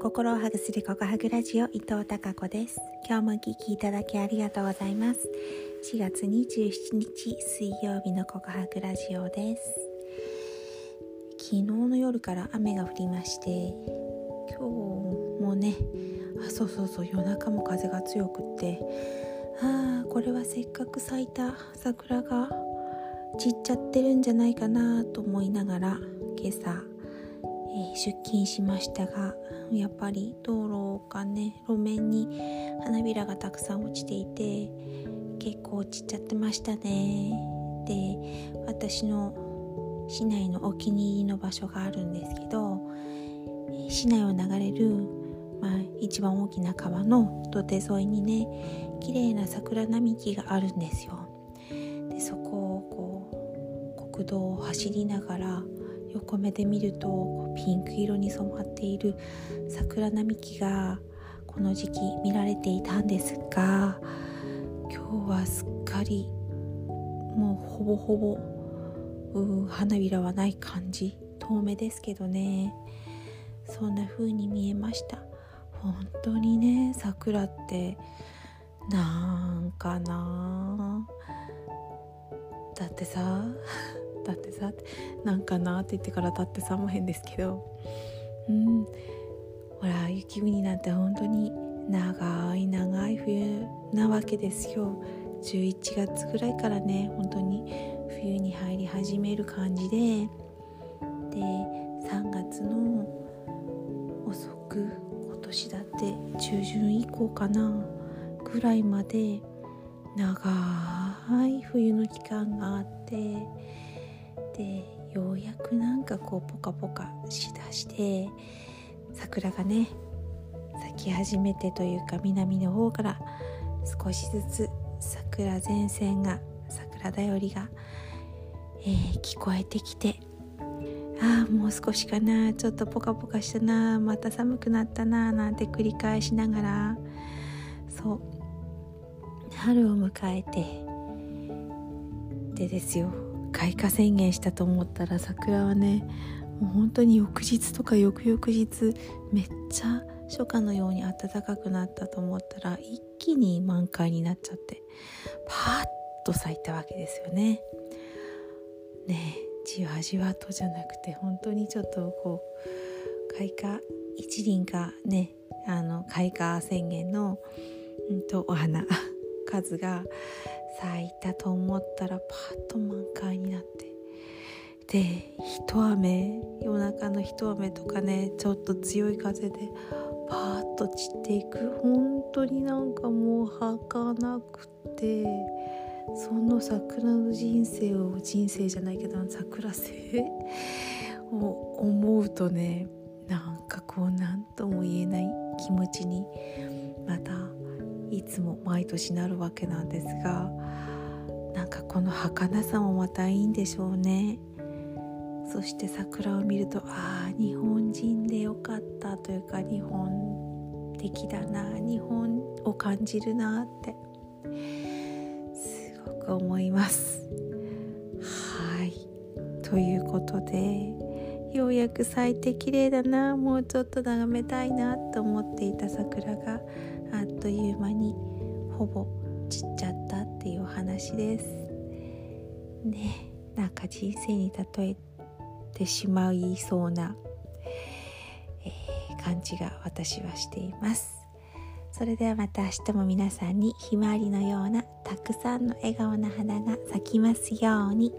心をハグするココハグラジオ伊藤孝子です。今日もお聞きいただきありがとうございます。4月27日水曜日のココハグラジオです。昨日の夜から雨が降りまして今日もねあそうそうそう夜中も風が強くってああこれはせっかく咲いた桜が散っちゃってるんじゃないかなと思いながら今朝え、出勤しましたがやっぱり道路がね路面に花びらがたくさん落ちていて結構落ちちゃってましたね。で私の市内のお気に入りの場所があるんですけど、市内を流れる、まあ、一番大きな川の土手沿いにね綺麗な桜並木があるんですよ。でそこをこう国道を走りながら横目で見るとピンク色に染まっている桜並木がこの時期見られていたんですが今日はすっかりもうほぼほぼ花びらはない感じ遠目ですけどね。そんな風に見えました。本当にね桜ってなんかなだってさだってさなんかなって言ってから立ってさも変ですけど。うん。ほら雪国なんて本当に長い長い冬なわけですよ。11月ぐらいからね本当に冬に入り始める感じで。で3月の遅く今年だって中旬以降かなぐらいまで長い冬の期間があって。でようやくなんかこうポカポカしだして桜がね咲き始めてというか南の方から少しずつ桜前線が桜だよりが、えー、聞こえてきてああもう少しかなちょっとポカポカしたなまた寒くなったななんて繰り返しながらそう春を迎えてでですよ。開花宣言したと思ったら桜はねもう本当に翌日とか翌々日めっちゃ初夏のように暖かくなったと思ったら一気に満開になっちゃってパーッと咲いたわけですよね。ねじわじわとじゃなくて本当にちょっとこう開花一輪がねあの開花宣言の、うんと、お花数が咲いたと思ったらパッと満開になって。で一雨夜中の一雨とかねちょっと強い風でパーッと散っていく。本当になんかもう儚くて。その桜の人生を人生じゃないけど桜生を思うとねなんかこう何とも言えない気持ちにまたいつも毎年なるわけなんですがなんかこの儚さもまたいいんでしょうね。そして桜を見るとああ日本人でよかったというか日本的だな日本を感じるなってすごく思います。はい。ということでようやく咲いて綺麗だなもうちょっと眺めたいなと思っていた桜がという間にほぼ散っちゃったっていうお話です。ね。なんか人生に例えてしまいそうな、えー、感じが私はしています。それではまた明日も皆さんにひまわりのようなたくさんの笑顔な花が咲きますように。